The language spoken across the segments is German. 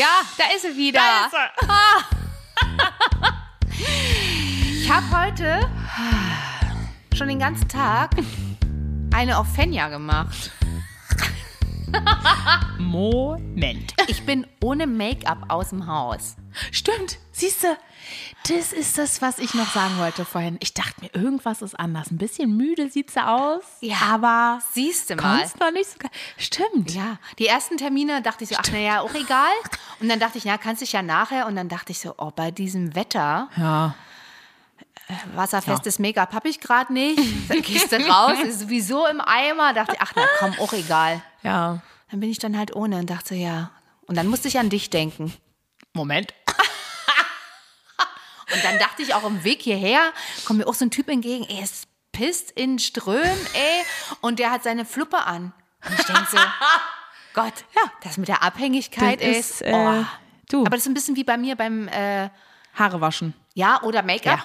Ja, da ist sie wieder. Da ist er. Ich habe heute schon den ganzen Tag eine auf Fenja gemacht. Moment. Ich bin ohne Make-up aus dem Haus. Stimmt, siehst du, das ist das, was ich noch sagen wollte vorhin. Ich dachte mir, irgendwas ist anders. Ein bisschen müde sieht sie aus, Ja. aber Siehst du mal. noch nicht so. Stimmt. Ja, die ersten Termine dachte ich so, ach naja, auch egal. Und dann dachte ich, na, kannst dich ja nachher. Und dann dachte ich so, oh, bei diesem Wetter, Ja. Wasserfestes Make-up habe ich gerade nicht. Dann gehst du raus, ist sowieso im Eimer. Dachte ich, ach na komm, auch egal. Ja. Dann bin ich dann halt ohne und dachte, ja. Und dann musste ich an dich denken. Moment. Und dann dachte ich auch im Weg hierher, kommt mir auch so ein Typ entgegen, ey, es pisst in Ström, ey. Und der hat seine Fluppe an. Und ich denke so, Gott, das mit der Abhängigkeit Das ist, ist, äh, oh. du. Aber das ist ein bisschen wie bei mir beim, äh, Haare waschen. ja, oder Make-up. Ja.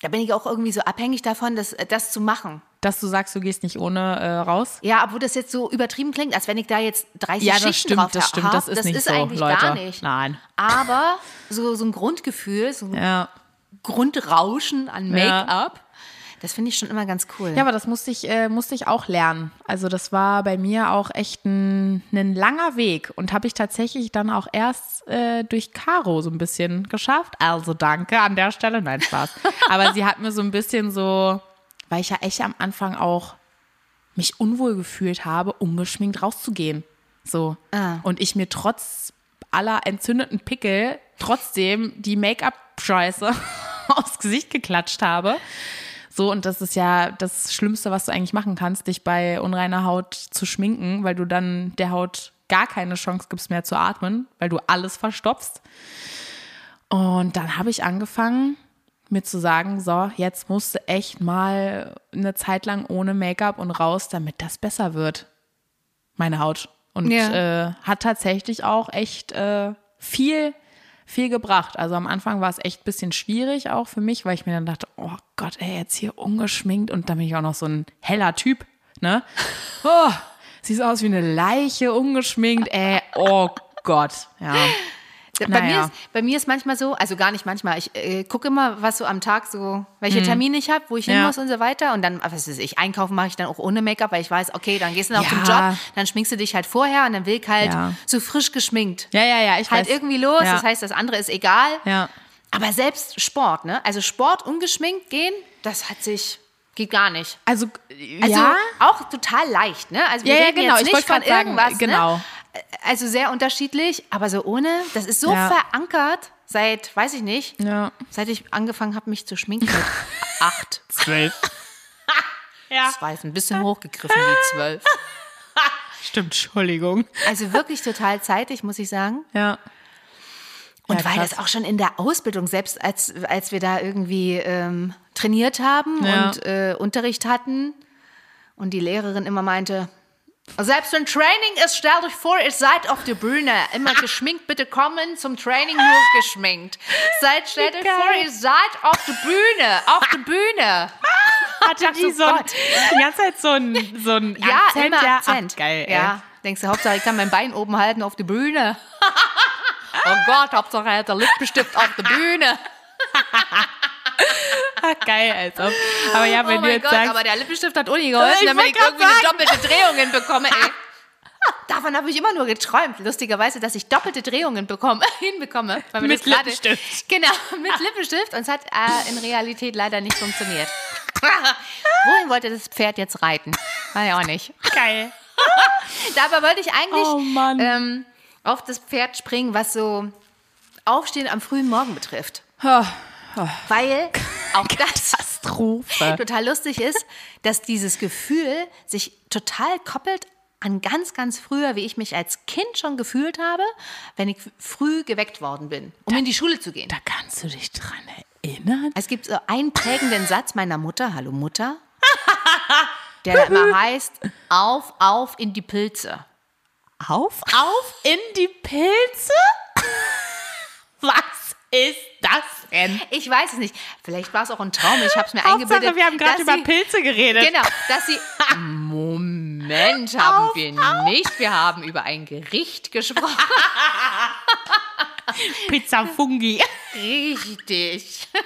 Da bin ich auch irgendwie so abhängig davon, das, das zu machen. Dass du sagst, du gehst nicht ohne äh, raus. Ja, obwohl das jetzt so übertrieben klingt, als wenn ich da jetzt 30 Ja, das Schichten stimmt, drauf das stimmt. Das ist nicht so, eigentlich Leute. gar nicht. Nein. Aber so, so ein Grundgefühl, so ein Ja. Grundrauschen an Make-up, das finde ich schon immer ganz cool. Ja, aber das musste ich, äh, musste ich auch lernen. Also das war bei mir auch echt ein, ein langer Weg und habe ich tatsächlich dann auch erst äh, durch Caro so ein bisschen geschafft. Also danke an der Stelle. Nein, Spaß. aber sie hat mir so ein bisschen so, weil ich ja echt am Anfang auch mich unwohl gefühlt habe, ungeschminkt rauszugehen. So. Ah. Und ich mir trotz aller entzündeten Pickel trotzdem die Make-up-Scheiße aufs Gesicht geklatscht habe. So, und das ist ja das Schlimmste, was du eigentlich machen kannst, dich bei unreiner Haut zu schminken, weil du dann der Haut gar keine Chance gibst mehr zu atmen, weil du alles verstopfst. Und dann habe ich angefangen, mir zu sagen, so, jetzt musst du echt mal eine Zeit lang ohne Make-up und raus, damit das besser wird. Meine Haut. Und Ja. äh, hat tatsächlich auch echt äh, viel, viel gebracht. Also am Anfang war es echt ein bisschen schwierig auch für mich, weil ich mir dann dachte, oh Gott, ey, jetzt hier ungeschminkt und dann bin ich auch noch so ein heller Typ, ne? Oh, siehst aus wie eine Leiche, ungeschminkt, ey, oh Gott, ja. Bei, Naja. mir ist, bei mir ist manchmal so, also gar nicht manchmal, ich äh, gucke immer, was so am Tag so, welche Termine ich habe, wo ich hin Mhm. Ja. muss und so weiter. Und dann, was weiß ich, einkaufen mache ich dann auch ohne Make-up, weil ich weiß, okay, dann gehst du noch Ja. zum Job, dann schminkst du dich halt vorher und dann will ich halt Ja. so frisch geschminkt. Ja, ja, ja, ich Halt weiß. irgendwie los, Ja. das heißt, das andere ist egal. Ja. Aber selbst Sport, ne? Also Sport ungeschminkt gehen, das hat sich, geht gar nicht. Also, Also ja, auch total leicht, ne? Also wir Ja, ja, reden genau. jetzt Ich nicht wollte von grad sagen, irgendwas, genau. ne? Also sehr unterschiedlich, aber so ohne, das ist so Ja. verankert seit, weiß ich nicht, ja. seit ich angefangen habe, mich zu schminken acht. Zwölf. ja, Das war jetzt ein bisschen hochgegriffen, die zwölf. stimmt, Entschuldigung. Also wirklich total zeitig, muss ich sagen. Ja. Und Ja, weil krass. das auch schon in der Ausbildung, selbst als, als wir da irgendwie ähm, trainiert haben Ja. und äh, Unterricht hatten und die Lehrerin immer meinte, selbst wenn Training ist, stellt euch vor, ihr seid auf der Bühne. Immer geschminkt, bitte kommen zum Training nur geschminkt. Seid, stellt euch vor, ihr seid auf der Bühne, auf der Bühne. Hatte die so, ein, Gott. die ganze Zeit so ein, so ein Ja, Akzent? immer ja? Akzent. Ach, geil, ey. ja, denkst du, Hauptsache ich kann mein Bein oben halten auf der Bühne. oh Gott, Hauptsache er hat der Lippenstift auf der Bühne. Geil, als ob. Aber ja, wenn oh du mein jetzt Gott, sagst, aber der Lippenstift hat Uni geholfen, Ich damit ich irgendwie eine doppelte Drehungen bekomme, ey. Davon habe ich immer nur geträumt, lustigerweise, dass ich doppelte Drehungen bekomme, hinbekomme. Mit Lippenstift. Genau, mit Lippenstift. Und es hat äh, in Realität leider nicht funktioniert. Wohin wollte das Pferd jetzt reiten? Weiß ich auch nicht. geil. Dabei wollte ich eigentlich Oh ähm, auf das Pferd springen, was so Aufstehen am frühen Morgen betrifft. Weil auch das Katastrophe. total lustig ist, dass dieses Gefühl sich total koppelt an ganz, ganz früher, wie ich mich als Kind schon gefühlt habe, wenn ich früh geweckt worden bin, um in die Schule zu gehen. Da kannst du dich dran erinnern? Es gibt so einen prägenden Satz meiner Mutter, hallo Mutter, der da immer heißt, auf, auf in die Pilze. Auf, auf in die Pilze? Was ist das denn? Ich weiß es nicht. Vielleicht war es auch ein Traum. Ich habe es mir Hauptsache, eingebildet. wir haben gerade über sie- Pilze geredet. Genau, dass sie. Moment, haben wir nicht. Wir haben über ein Gericht gesprochen. Pizza Fungi. Richtig.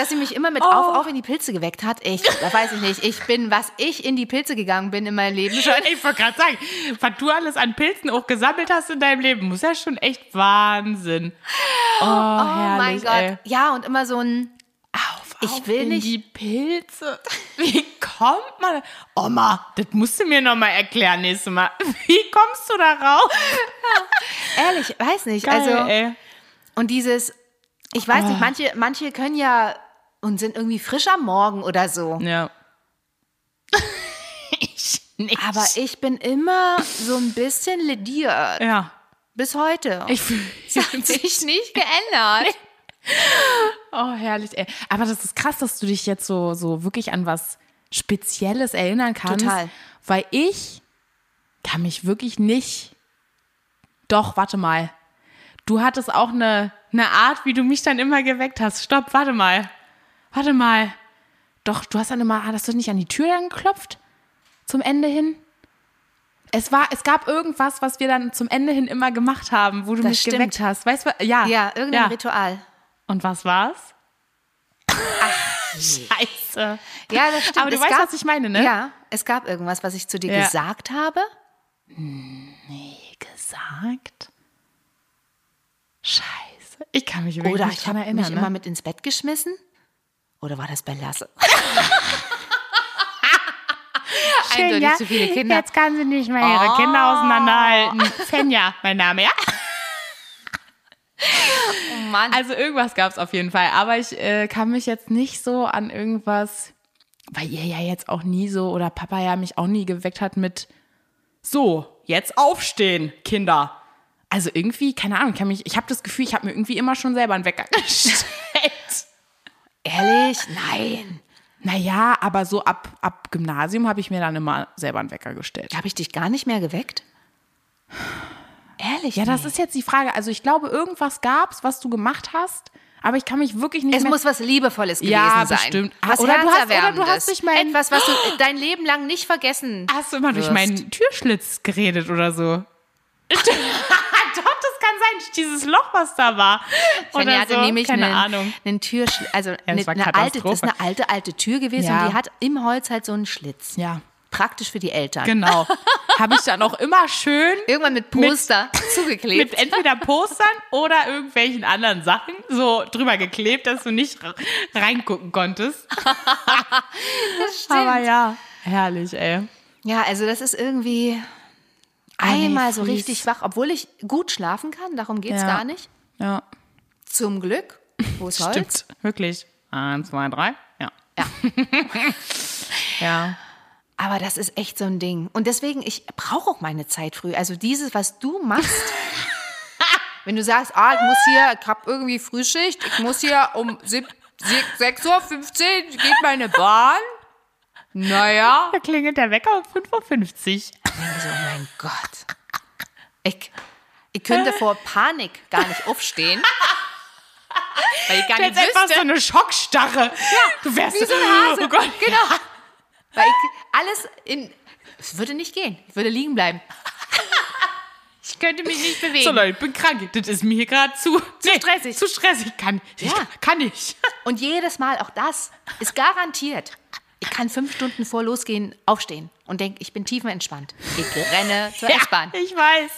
Dass sie mich immer mit auf, auf in die Pilze geweckt hat. Ich, da weiß ich nicht. Ich bin, was ich in die Pilze gegangen bin in meinem Leben schon. Ich wollte gerade sagen, was du alles an Pilzen auch gesammelt hast in deinem Leben, muss ja schon echt Wahnsinn. Oh, Oh mein herrlich, Gott. ey. Ja, und immer so ein, Auf, Ich auf will in nicht- die Pilze. Wie kommt man? Oma, das musst du mir noch mal erklären nächstes Mal. Wie kommst du da raus? ehrlich, weiß nicht. Geil, also, ey. und dieses, ich weiß Ah. nicht, manche, manche können ja und sind irgendwie frisch am Morgen oder so. Ja. ich nicht. Aber ich bin immer so ein bisschen lediert. ja. Bis heute. Ich fühle das hat sich nicht geändert. Oh, herrlich, ey. Aber das ist krass, dass du dich jetzt so, so wirklich an was Spezielles erinnern kannst. Total. Weil ich kann mich wirklich nicht. Doch, warte mal. Du hattest auch eine, eine Art, wie du mich dann immer geweckt hast. Stopp, warte mal. Warte mal. Doch, du hast dann immer, hast du nicht an die Tür dann geklopft? Zum Ende hin? Es war, es gab irgendwas, was wir dann zum Ende hin immer gemacht haben, wo du Das mich stimmt. geweckt hast. Weißt du, ja. Ja, irgendein ja. Ritual. Und was war's? Scheiße. Ja, das stimmt. Aber du Es weißt, gab, was ich meine, ne? Ja, es gab irgendwas, was ich zu dir Ja. gesagt habe. Gesagt? Scheiße. Ich kann mich wirklich Oder ich habe mich ne? immer mit ins Bett geschmissen. Oder war das bei Lasse? Eindeutig ja. zu viele Kinder. Jetzt kann sie nicht mehr ihre Kinder auseinanderhalten. Fenja, mein Name, ja? Oh Mann. Also irgendwas gab es auf jeden Fall. Aber ich äh, kann mich jetzt nicht so an irgendwas, weil ihr ja jetzt auch nie so oder Papa ja mich auch nie geweckt hat mit so, jetzt aufstehen, Kinder. Also irgendwie, keine Ahnung, kann mich, ich habe das Gefühl, ich habe mir irgendwie immer schon selber einen Wecker gestellt. Ehrlich? Nein. Naja, aber so ab, ab Gymnasium habe ich mir dann immer selber einen Wecker gestellt. Habe ich dich gar nicht mehr geweckt? Ehrlich? Ja, das ist jetzt die Frage. Also ich glaube, irgendwas gab's, was du gemacht hast, aber ich kann mich wirklich nicht Es mehr... muss was Liebevolles gewesen Ja, sein. bestimmt. Was Oder du hast- oder du hast dich mein- Etwas, was du dein Leben lang nicht vergessen Hast du immer durch wirst. meinen Türschlitz geredet oder so? Kann sein. Dieses Loch, was da war. Fanny Oder hatte so. nämlich Keine einen, Ahnung. einen Türschlitz, also eine, war eine alte, das ist eine alte, alte Tür gewesen Ja. und die hat im Holz halt so einen Schlitz. Ja, Praktisch für die Eltern. genau. Habe ich dann auch immer schön Irgendwann mit Poster zugeklebt. mit entweder Postern oder irgendwelchen anderen Sachen so drüber geklebt, dass du nicht reingucken konntest. das stimmt. Aber ja, herrlich, ey. Ja, also das ist irgendwie einmal so richtig wach, obwohl ich gut schlafen kann, darum geht's Ja. gar nicht. Ja, Zum Glück. Wo ist Holz? stimmt. Wirklich. Eins, zwei, drei. Ja. Ja. Ja. Aber das ist echt so ein Ding. Und deswegen, ich brauche auch meine Zeit früh. Also dieses, was du machst, wenn du sagst, ah, ich muss hier, ich habe irgendwie Frühschicht, ich muss hier um sieb- sie- 6.15 Uhr geht meine Bahn. Naja. Da klingelt der Wecker um 5.50 Uhr. Ich so, oh mein Gott. Ich, ich könnte vor Panik gar nicht aufstehen. Weil ich gar nicht einfach so wüsste. eine Schockstarre. Ja, du wärst Wie so ein Hase. Oh Gott. Genau. Weil ich alles in. Es würde nicht gehen. Ich würde liegen bleiben. Ich könnte mich nicht bewegen. So Leute, ich bin krank. Das ist mir hier gerade zu, zu stressig. Zu stressig. Kann, ich, Ja. kann ich. Und jedes Mal, auch das, ist garantiert. Kann fünf Stunden vor losgehen aufstehen und denke, ich bin tiefenentspannt. Ich renne zur S-Bahn. ich weiß.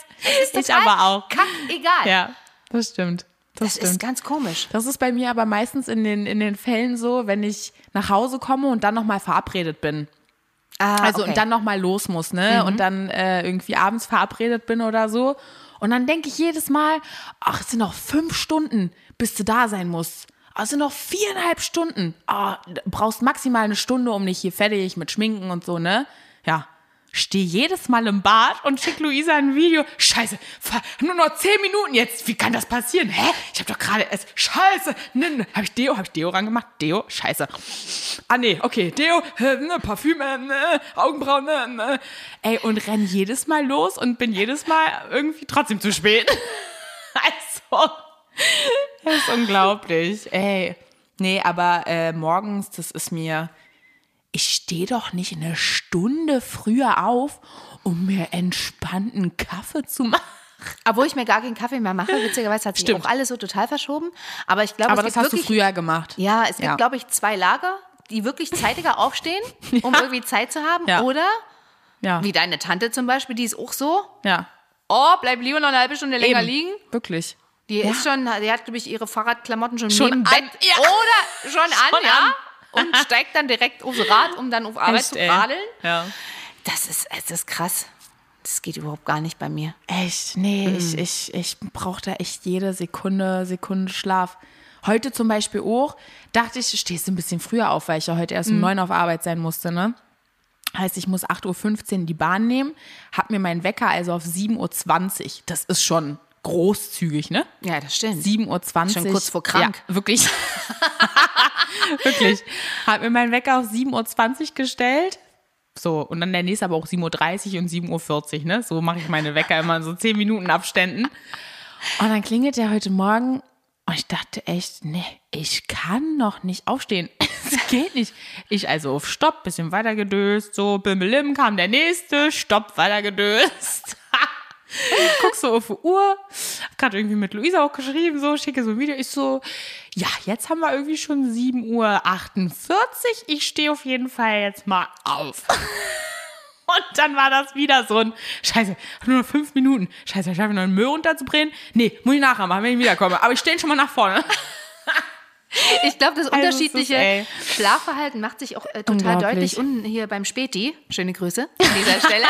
Das ist ich aber auch. Kack, egal. Ja, das stimmt. Das, das ist ganz komisch. Das ist bei mir aber meistens in den, in den Fällen so, wenn ich nach Hause komme und dann nochmal verabredet bin. Ah, Also okay. Mhm. und dann nochmal los muss, ne? Und dann äh, irgendwie abends verabredet bin oder so. Und dann denke ich jedes Mal, ach, es sind noch fünf Stunden, bis du da sein musst. Sind noch viereinhalb Stunden. Du brauchst maximal eine Stunde, um dich hier fertig mit Schminken und so, ne? Ja. Steh jedes Mal im Bad und schick Luisa ein Video. Scheiße, nur noch zehn Minuten jetzt. Wie kann das passieren? Hä? Ich habe doch gerade es. Scheiße. Ne, ne. Habe ich Deo? Habe ich Deo rangemacht? Deo? Scheiße. Ah nee, okay. Deo, ne, Parfüm, ne, Augenbrauen, ne, ne. Ey, und renn jedes Mal los und bin jedes Mal irgendwie trotzdem zu spät. also, das ist unglaublich. Ey. Nee, aber äh, morgens, das ist mir ich stehe doch nicht eine Stunde früher auf, um mir entspannten Kaffee zu machen. Obwohl ich mir gar keinen Kaffee mehr mache. Witzigerweise hat sich Stimmt. auch alles so total verschoben. Aber ich glaube, Aber es das hast du wirklich, früher gemacht. Ja, es gibt, Ja. glaube ich, zwei Lager, die wirklich zeitiger aufstehen, um irgendwie Zeit zu haben. Ja. Oder, Ja. wie deine Tante zum Beispiel, die ist auch so, Ja. oh, bleib lieber noch eine halbe Stunde länger Eben. liegen. Wirklich. Die ist schon, die hat, glaube ich, ihre Fahrradklamotten schon, Schon neben an, Bett ja. oder schon an, Schon ja. Und steigt dann direkt aufs Rad, um dann auf Arbeit Echt, zu radeln. Ja. Das ist, es ist krass. Das geht überhaupt gar nicht bei mir. Echt? Nee, Mhm. ich, ich, ich brauche da echt jede Sekunde, Sekunde Schlaf. Heute zum Beispiel auch, dachte ich, stehst du ein bisschen früher auf, weil ich ja heute erst Mhm. um neun auf Arbeit sein musste, ne? Heißt, ich muss 8.15 Uhr die Bahn nehmen, hab mir meinen Wecker also auf 7.20 Uhr. Das ist schon großzügig, ne? Ja, das stimmt. 7.20 Uhr. Schon kurz vor krank. Ja, wirklich. wirklich. Hab mir meinen Wecker auf 7.20 Uhr gestellt. So, und dann der nächste aber auch 7.30 Uhr und 7.40 Uhr, ne? So mache ich meine Wecker immer in so 10 Minuten Abständen. Und dann klingelt der heute Morgen und ich dachte echt, nee, ich kann noch nicht aufstehen. Es geht nicht. Ich also auf Stopp, bisschen weiter gedöst, so bimmelim kam der nächste, Stopp, weiter gedöst. Guck so auf die Uhr, hab gerade irgendwie mit Luisa auch geschrieben, so, schicke so ein Video. Ich so, ja, jetzt haben wir irgendwie schon 7.48 Uhr. Ich stehe auf jeden Fall jetzt mal auf. Und dann war das wieder so ein, scheiße, nur noch fünf Minuten. Scheiße, ich habe noch einen Müll runterzubringen. Nee, muss ich nachher machen, wenn ich wiederkomme. Aber ich stehe schon mal nach vorne. Ich glaube, das Also unterschiedliche ey. Schlafverhalten macht sich auch äh, total deutlich unten hier beim Späti. Schöne Grüße an dieser Stelle.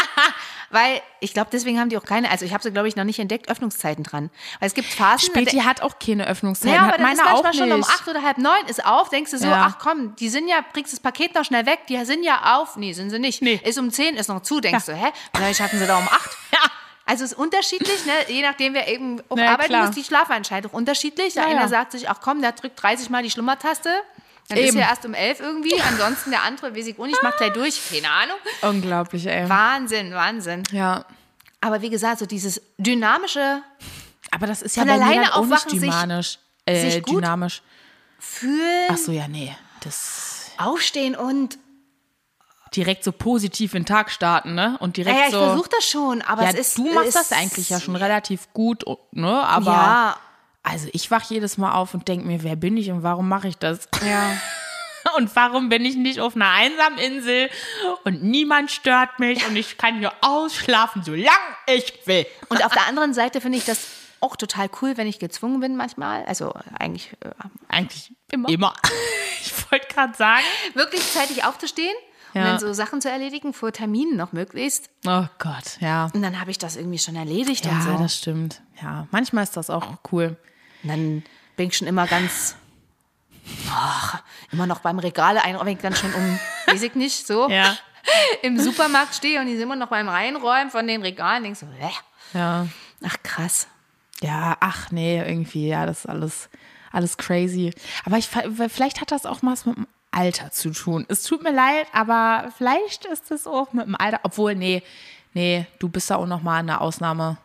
Weil ich glaube, deswegen haben die auch keine, also ich habe sie, glaube ich, noch nicht entdeckt, Öffnungszeiten dran. Weil es gibt Phasen, Späti hat auch keine Öffnungszeiten, Ja, aber hat dann ist manchmal schon um acht oder halb neun ist auf, denkst du so, Ja. ach komm, die sind ja, bringst das Paket noch schnell weg, die sind ja auf. Nee, sind sie nicht. Nee. Ist um zehn, ist noch zu, denkst du, hä? Vielleicht hatten sie da um acht. Ja. Also es ist unterschiedlich, ne? je nachdem, wer eben auf Na ja, Arbeit klar. muss, die Schlafentscheidung unterschiedlich. Der Ja, eine ja. sagt sich, ach komm, der drückt 30 Mal die Schlummertaste. Dann ist Eben. er erst um elf irgendwie. Ansonsten der andere, weiß ich auch nicht, macht gleich durch. Keine Ahnung. Unglaublich, ey. Wahnsinn, Wahnsinn. Ja. Aber wie gesagt, so dieses dynamische Aber das ist ja bei alleine auch nicht aufwachen, sich- dynamisch. Äh, sich dynamisch. Fühlen, Ach so, ja, nee. Das aufstehen und direkt so positiv in den Tag starten, ne? Und direkt Ja, ja, ich so. versuche das schon, aber ja, es ist. du machst es, das eigentlich ja schon relativ gut, ne? Aber Ja, also ich wach jedes Mal auf und denke mir, wer bin ich und warum mache ich das? ja. Und warum bin ich nicht auf einer einsamen Insel und niemand stört mich und ich kann hier ausschlafen, solange ich will. Und auf der anderen Seite finde ich das auch total cool, wenn ich gezwungen bin manchmal. Also eigentlich äh, Eigentlich Immer. immer. Ich wollte gerade sagen. wirklich zeitig aufzustehen und Ja. dann so Sachen zu erledigen, vor Terminen noch möglichst. Oh Gott, ja. Und dann habe ich das irgendwie schon erledigt und Ja, so. das stimmt. Ja, manchmal ist das auch cool. Und dann bin ich schon immer ganz. Ach, immer noch beim Regale ein, wenn ich dann schon um, weiß ich nicht, so Ja. im Supermarkt stehe und die sind immer noch beim Reinräumen von den Regalen, denkst so, hä? Ja. ach krass. Ja, ach nee, irgendwie, ja, das ist alles, alles crazy. Aber ich, vielleicht hat das auch was mit dem Alter zu tun. Es tut mir leid, aber vielleicht ist es auch mit dem Alter, obwohl, nee, nee, du bist da auch nochmal eine Ausnahme.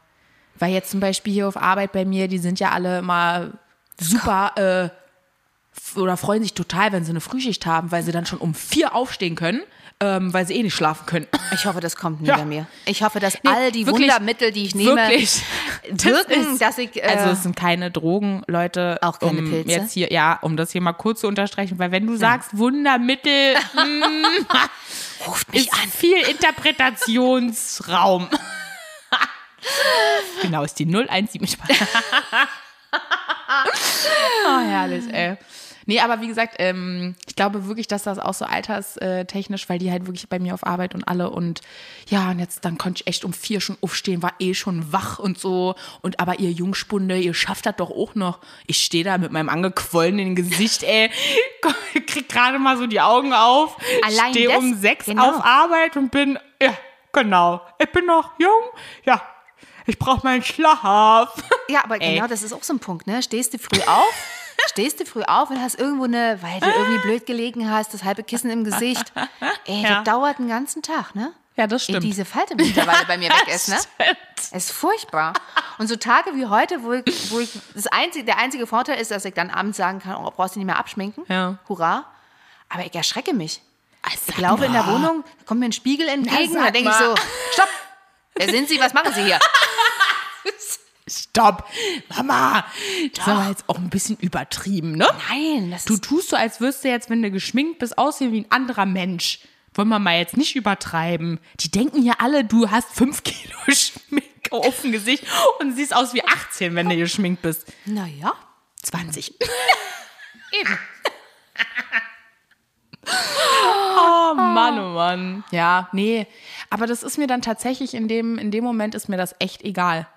Weil jetzt zum Beispiel hier auf Arbeit bei mir, die sind ja alle immer super, äh, oder freuen sich total, wenn sie eine Frühschicht haben, weil sie dann schon um vier aufstehen können, ähm, weil sie eh nicht schlafen können. Ich hoffe, das kommt nie Ja. bei mir. Ich hoffe, dass Nee, all die wirklich, Wundermittel, die ich nehme, Wirklich. wirken, ist- dass ich. Äh, Also es sind keine Drogen, Leute. Auch keine um Pilze? Jetzt hier, ja, um das hier mal kurz zu unterstreichen, weil wenn du sagst Wundermittel, ruft mich ist an. viel Interpretationsraum. genau, ist die 017 Spaß. oh, herrlich, ey. Nee, aber wie gesagt, ähm, ich glaube wirklich, dass das auch so alterstechnisch, weil die halt wirklich bei mir auf Arbeit und alle und ja, und jetzt dann konnte ich echt um vier schon aufstehen, war eh schon wach und so. Und aber ihr Jungspunde, ihr schafft das doch auch noch. Ich stehe da mit meinem angequollenen Gesicht, ey, krieg gerade mal so die Augen auf, Allein stehe um sechs genau. auf Arbeit und bin, ja, genau, ich bin noch jung, ja, ich brauche meinen Schlaf. Ja, aber Ey. genau, das ist auch so ein Punkt, ne? Stehst du früh auf, stehst du früh auf und hast irgendwo eine, weil du irgendwie blöd gelegen hast, das halbe Kissen im Gesicht. Ey, Ja. das dauert einen ganzen Tag, ne? Ja, das Ehe stimmt. diese Falte mittlerweile bei mir weg ist, ne? Ist furchtbar. Und so Tage wie heute, wo ich, wo ich das einzige, der einzige Vorteil ist, dass ich dann abends sagen kann, oh, brauchst du nicht mehr abschminken. Ja. Hurra. Aber ich erschrecke mich. Ich Ich laufe in der Wohnung, kommt mir ein Spiegel entgegen, Na, da denke ich so, stopp, wer sind Sie, was machen Sie hier? Stopp. Mama, das aber jetzt auch ein bisschen übertrieben, ne? Nein, das Du tust so, als würdest du jetzt, wenn du geschminkt bist, aussehen wie ein anderer Mensch. Wollen wir mal jetzt nicht übertreiben. Die denken ja alle, du hast fünf Kilo Schminke auf dem Gesicht und siehst aus wie 18, wenn du geschminkt bist. naja. 20. Eben. Oh Mann, oh Mann. Ja, nee. Aber das ist mir dann tatsächlich in dem, in dem Moment ist mir das echt egal.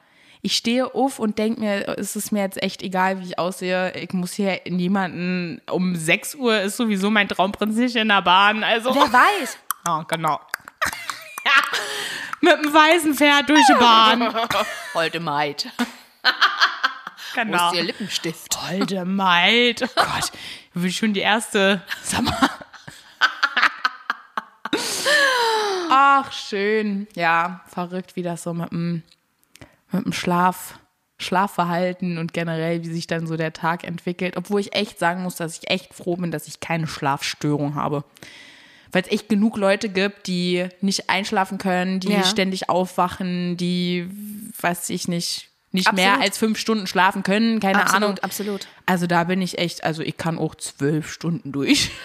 Ich stehe auf und denke mir, es ist mir jetzt echt egal, wie ich aussehe. Ich muss hier niemanden, um 6 Uhr ist sowieso mein Traumprinz nicht in der Bahn. Also, Wer weiß. ja, genau. ja, mit dem weißen Pferd durch die Bahn. Holde Maid. Genau. Wo ist ihr Lippenstift? Holde Maid. Oh Gott, ich bin schon die erste. Sag mal. Ach, schön. Ja, verrückt, wie das so mit dem, mit dem Schlaf, Schlafverhalten und generell, wie sich dann so der Tag entwickelt. Obwohl ich echt sagen muss, dass ich echt froh bin, dass ich keine Schlafstörung habe. Weil es echt genug Leute gibt, die nicht einschlafen können, die Ja. ständig aufwachen, die, weiß ich nicht, nicht Absolut. mehr als fünf Stunden schlafen können, keine Absolut, Ahnung. absolut. Also da bin ich echt, also ich kann auch zwölf Stunden durch.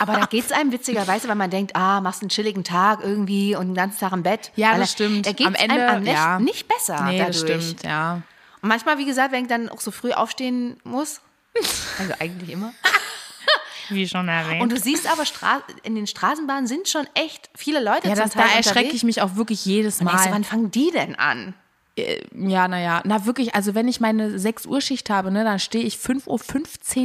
Aber da geht es einem witzigerweise, weil man denkt, ah, machst einen chilligen Tag irgendwie und den ganzen Tag im Bett. Ja, das stimmt. Da geht Am Ende, einem am ja. nicht besser nee, dadurch. das stimmt, ja. Und manchmal, wie gesagt, wenn ich dann auch so früh aufstehen muss, also eigentlich immer. Wie schon erwähnt. Und du siehst aber, Stra in den Straßenbahnen sind schon echt viele Leute ja, das, da erschrecke ich mich auch wirklich jedes Und denkst Mal. wann fangen die denn an? Ja, naja, na wirklich, also wenn ich meine 6 Uhr Schicht habe, ne, dann stehe ich 5.15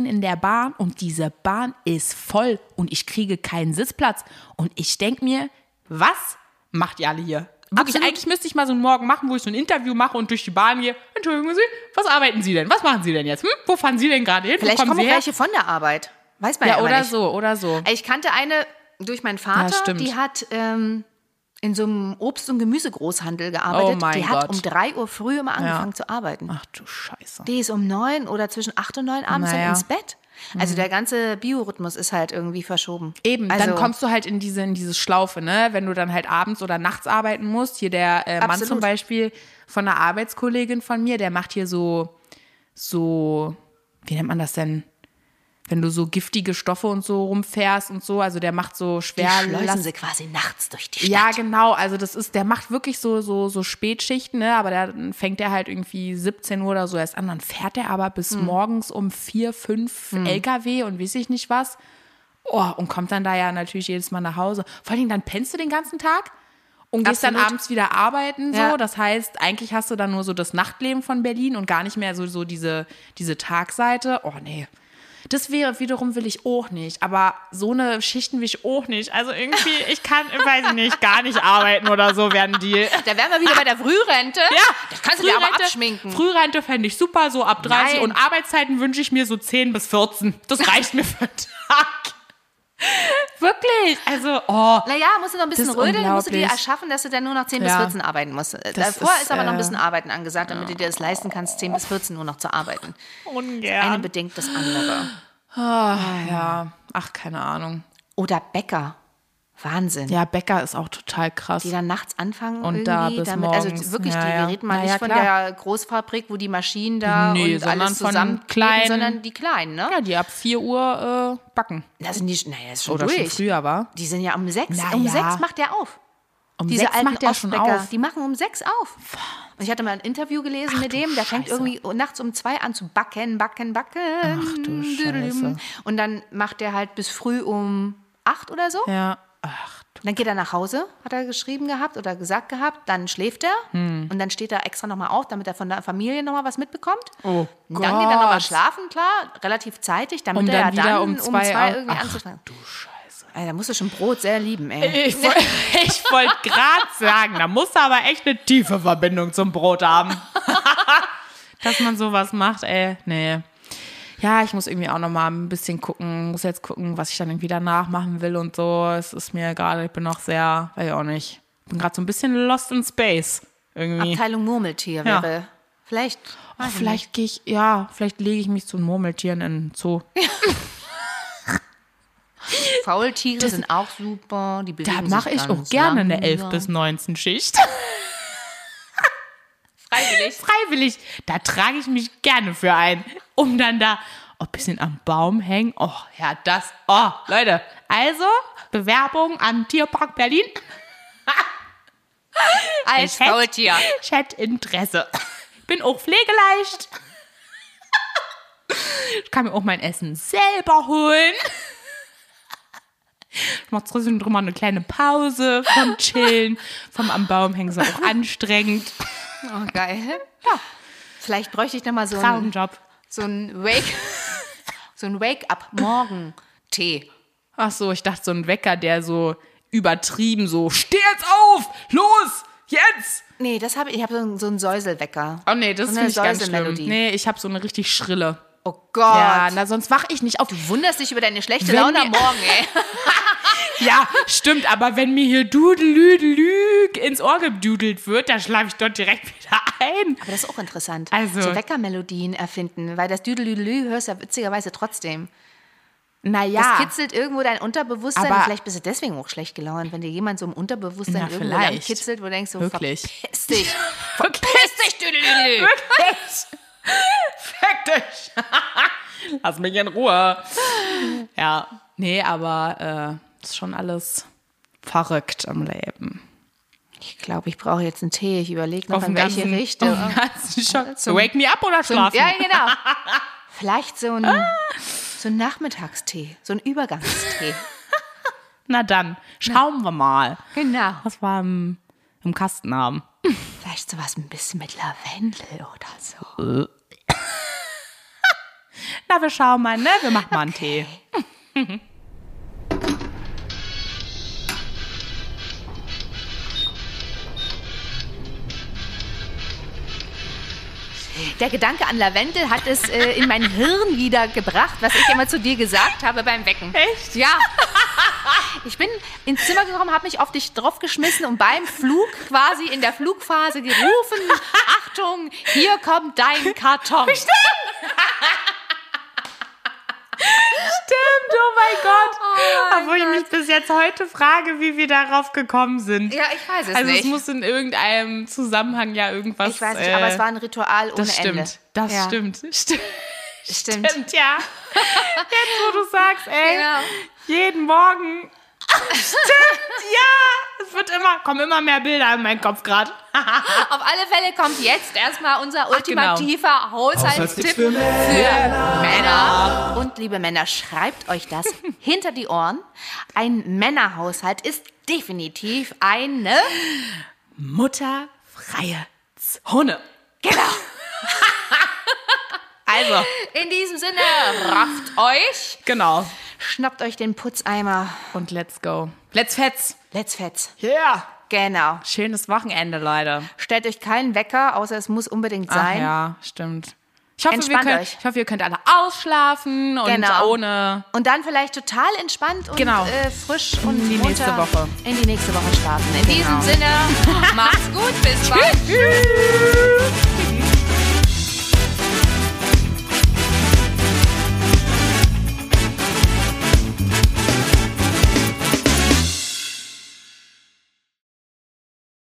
Uhr in der Bahn und diese Bahn ist voll und ich kriege keinen Sitzplatz. Und ich denke mir, was macht ihr alle hier? Wirklich, Absolut. eigentlich müsste ich mal so einen Morgen machen, wo ich so ein Interview mache und durch die Bahn gehe. Entschuldigen Sie, was arbeiten Sie denn? Was machen Sie denn jetzt? Hm? Wo fahren Sie denn gerade hin? Vielleicht Wo kommen kommen welche von der Arbeit. Weiß man ja, Ja, oder nicht. so, oder so. Ich kannte eine durch meinen Ja, Vater, stimmt. die hat ähm, in so einem Obst- und Gemüsegroßhandel gearbeitet. Oh mein die hat Gott. um 3 Uhr früh immer angefangen zu arbeiten. Ach du Scheiße. Die ist um 9 oder zwischen 8 und 9 abends Naja. ins Bett. Also der ganze Biorhythmus ist halt irgendwie verschoben. Eben, also, dann kommst du halt in diese, in diese Schlaufe, ne? Wenn du dann halt abends oder nachts arbeiten musst. Hier der äh, Mann zum Beispiel von einer Arbeitskollegin von mir, der macht hier so, so, wie nennt man das denn? Wenn du so giftige Stoffe und so rumfährst und so, also der macht so die schwer schleusen sie quasi nachts durch die Stadt. Ja, genau. Also das ist, der macht wirklich so, so, so Spätschichten, ne? Aber dann fängt er halt irgendwie 17 Uhr oder so erst an. Dann fährt er aber bis Hm. morgens um vier, fünf LKW und weiß ich nicht was. Oh, und kommt dann da ja natürlich jedes Mal nach Hause. Vor allen Dingen, dann pennst du den ganzen Tag und gehst dann Absolut. abends wieder arbeiten. So. Ja. Das heißt, eigentlich hast du dann nur so das Nachtleben von Berlin und gar nicht mehr so, so diese, diese Tagseite. Oh nee. Das wäre wiederum will ich auch nicht. Aber so eine Schichten will ich auch nicht. Also irgendwie, ich kann, weiß ich nicht, gar nicht arbeiten oder so werden die. Da wären wir wieder bei der Frührente. Ja, das kannst du dir aber abschminken. Frührente fände ich super, so ab 30 Nein. und Arbeitszeiten wünsche ich mir so 10 bis 14. Das reicht mir für den Tag. Wirklich. Also, oh. Naja, musst du noch ein bisschen Das rödeln, musst du dir erschaffen, dass du dann nur noch 10 bis Ja. 14 arbeiten musst. Das Davor ist, ist, aber noch ein äh, bisschen Arbeiten angesagt, damit du dir das leisten kannst, 10 bis 14 nur noch zu arbeiten. Eine Ungern. bedingt das andere. Ja, ach, keine Ahnung. Oder Bäcker. Wahnsinn. Ja, Bäcker ist auch total krass. Die dann nachts anfangen Und irgendwie da bis damit, morgens. also wirklich, Ja, die, ja. wir reden mal Na nicht ja, von der Großfabrik, wo die Maschinen da Nee, und sondern alles von zusammen kleinen- sondern die kleinen, ne? Ja, die ab 4 Uhr äh, backen. Das sind die, naja, ist schon Oder durch. schon früher war. Die sind ja um sechs. Na um ja. sechs macht der auf. Um Diese sechs alten macht der schon auf. die machen um sechs auf. Und ich hatte mal ein Interview gelesen mit du dem, der fängt Scheiße. irgendwie nachts um zwei an zu backen, backen, backen. Ach du Scheiße. Und dann macht der halt bis früh um acht oder so. Ja. Ach. Dann geht er nach Hause, hat er geschrieben gehabt oder gesagt gehabt. Dann schläft er Hm. und dann steht er extra nochmal auf, damit er von der Familie nochmal was mitbekommt. Oh und dann geht er nochmal Gott. schlafen, klar, relativ zeitig, damit Um er dann wieder dann um zwei auf- irgendwie Ach, anzufangen. Du Scheiße. Da musst du schon Brot sehr lieben, ey. Ich, ich wollte gerade sagen, da musst du aber echt eine tiefe Verbindung zum Brot haben. Dass man sowas macht, ey. Nee. Ja, ich muss irgendwie auch noch mal ein bisschen gucken, muss jetzt gucken, was ich dann irgendwie danach machen will und so. Es ist mir gerade, ich bin noch sehr, weiß ich auch nicht, bin gerade so ein bisschen lost in space irgendwie. Abteilung Murmeltier Ja. wäre. Vielleicht. Oh, vielleicht gehe ich, ja, vielleicht lege ich mich zu Murmeltieren in den Zoo. Faultiere sind auch super. Die Da mache ich auch gerne eine 11 langsam. bis 19 Schicht. Freiwillig. Freiwillig. Da trage ich mich gerne für ein. Um dann da oh, ein bisschen am Baum hängen. Oh, ja, das. Oh, Leute. Also, Bewerbung an Tierpark Berlin. Als Faultier. Ich hätte Interesse. Bin auch pflegeleicht. Ich kann mir auch mein Essen selber holen. Ich mache trotzdem drüber eine kleine Pause vom Chillen, vom am Baum hängen, ist auch anstrengend. Oh, geil. Ja. Vielleicht bräuchte ich noch mal so einen, Traumjob. So einen Wake, so einen Wake-up-Morgen-Tee. Ach so, ich dachte so ein Wecker, der so übertrieben so, steh jetzt auf, los, jetzt. Nee, das habe ich. Ich habe so einen, so einen Säuselwecker. Oh nee, das So finde ich ganz schlimm. Nee, ich habe so eine richtig schrille. Oh Gott. Ja, na, sonst wach ich nicht auf. Du wunderst dich über deine schlechte Wenn Laune am Morgen, ey. Ja, stimmt, aber wenn mir hier Dudelüdelüg ins Ohr gedudelt wird, dann schlafe ich dort direkt wieder ein. Aber das ist auch interessant. Also- So Weckermelodien erfinden, weil das Düdelüdelü hörst du ja witzigerweise trotzdem. Das Naja, kitzelt irgendwo dein Unterbewusstsein. Aber- vielleicht bist du deswegen auch schlecht gelaunt, wenn dir jemand so im Unterbewusstsein Na, irgendwo vielleicht. kitzelt, wo du denkst, so, Wirklich. verpiss dich. verpiss dich, Düdelüdelü. Fick dich. Lass mich in Ruhe. Ja, nee, aber äh, ist schon alles verrückt am Leben. Ich glaube, ich brauche jetzt einen Tee. Ich überlege noch, Auf in welche ganzen, Richtung. Auf. Zum- Wake me up oder schlafen? ja, genau. Vielleicht so ein, so ein Nachmittagstee, so ein Übergangstee. Na dann, schauen wir mal, Genau. was wir im, im Kasten haben. Vielleicht sowas ein bisschen mit Lavendel oder so. Na, wir schauen mal, ne? Wir machen mal einen Tee. Der Gedanke an Lavendel hat es äh, in mein Hirn wieder gebracht, was ich immer zu dir gesagt habe beim Wecken. Echt? Ja. Ich bin ins Zimmer gekommen, habe mich auf dich draufgeschmissen und beim Flug quasi in der Flugphase gerufen, Achtung, hier kommt dein Karton. Stimmt, oh mein Gott. Oh Obwohl ich mich bis jetzt heute frage, wie wir darauf gekommen sind. Ja, ich weiß es also nicht. es muss in irgendeinem Zusammenhang ja irgendwas. ich weiß nicht, äh, aber es war ein Ritual ohne Das stimmt. Ende. Das ja. stimmt. Stimmt. Stimmt. Stimmt, ja. Jetzt, wo du sagst, ey, Genau. jeden Morgen. Stimmt, ja. Es wird immer, kommen immer mehr Bilder in meinen Kopf gerade. Auf alle Fälle kommt jetzt erstmal unser genau. ultimativer Haushaltstipp für Männer. Und liebe Männer, schreibt euch das hinter die Ohren. Ein Männerhaushalt ist definitiv eine. Mutterfreie Zone. Genau. Also, In diesem Sinne, rafft euch, genau. Schnappt euch den Putzeimer. Und let's go. Let's fetz. Let's fetz. Yeah. Genau. Schönes Wochenende, Leute. Stellt euch keinen Wecker, außer es muss unbedingt Ach sein. ja, stimmt. Ich hoffe, wir Entspannt können, euch. ich hoffe, ihr könnt alle ausschlafen und Genau. ohne. Und dann vielleicht total entspannt und Genau. äh, frisch und die munter nächste Woche. in die nächste Woche starten. In Genau. diesem Sinne, macht's gut, bis bald. Tschüss.